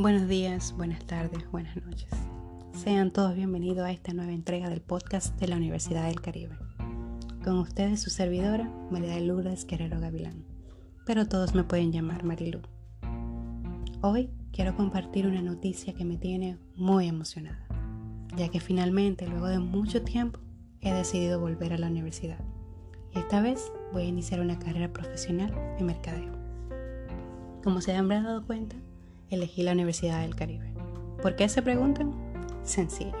Buenos días, buenas tardes, buenas noches. Sean todos bienvenidos a esta nueva entrega del podcast de la Universidad del Caribe. Con ustedes su servidora, María de Lourdes Guerrero Gavilán, pero todos me pueden llamar Marilu. Hoy quiero compartir una noticia que me tiene muy emocionada, ya que finalmente, luego de mucho tiempo, he decidido volver a la universidad. Y esta vez voy a iniciar una carrera profesional en mercadeo. Como se habrán dado cuenta, elegí la Universidad del Caribe. ¿Por qué se preguntan? Sencillo.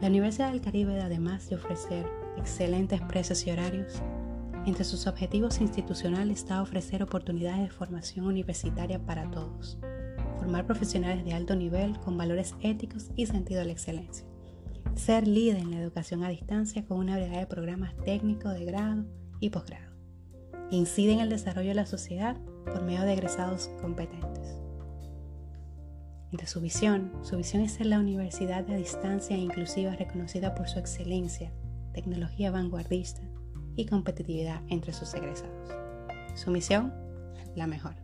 La Universidad del Caribe, además de ofrecer excelentes precios y horarios, entre sus objetivos institucionales está ofrecer oportunidades de formación universitaria para todos, formar profesionales de alto nivel con valores éticos y sentido de la excelencia, ser líder en la educación a distancia con una variedad de programas técnicos de grado y posgrado, incide en el desarrollo de la sociedad por medio de egresados competentes de su visión. Su visión es ser la universidad de distancia e inclusiva reconocida por su excelencia, tecnología vanguardista y competitividad entre sus egresados. Su misión, la mejor.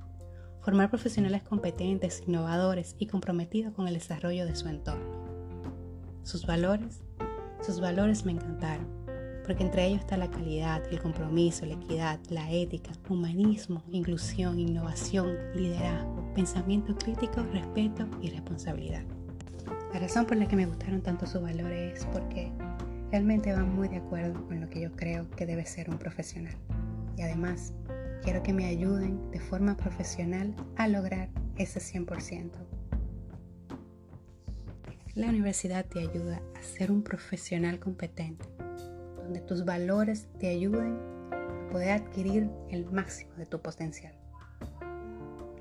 Formar profesionales competentes, innovadores y comprometidos con el desarrollo de su entorno. Sus valores, sus valores me encantaron, porque entre ellos está la calidad, el compromiso, la equidad, la ética, humanismo, inclusión, innovación, liderazgo, pensamiento crítico, respeto y responsabilidad. La razón por la que me gustaron tanto sus valores es porque realmente van muy de acuerdo con lo que yo creo que debe ser un profesional. Y además, quiero que me ayuden de forma profesional a lograr ese 100%. La universidad te ayuda a ser un profesional competente, donde tus valores te ayuden a poder adquirir el máximo de tu potencial.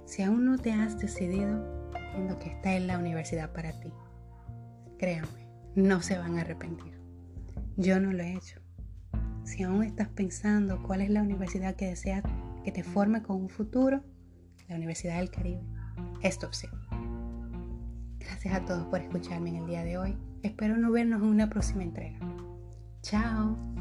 Si aún no te has decidido, entiendo que esta es la universidad para ti. Créanme, no se van a arrepentir. Yo no lo he hecho. Si aún estás pensando cuál es la universidad que deseas que te forme con un futuro, la Universidad del Caribe es opción. Gracias a todos por escucharme en el día de hoy. Espero no vernos en una próxima entrega. Ciao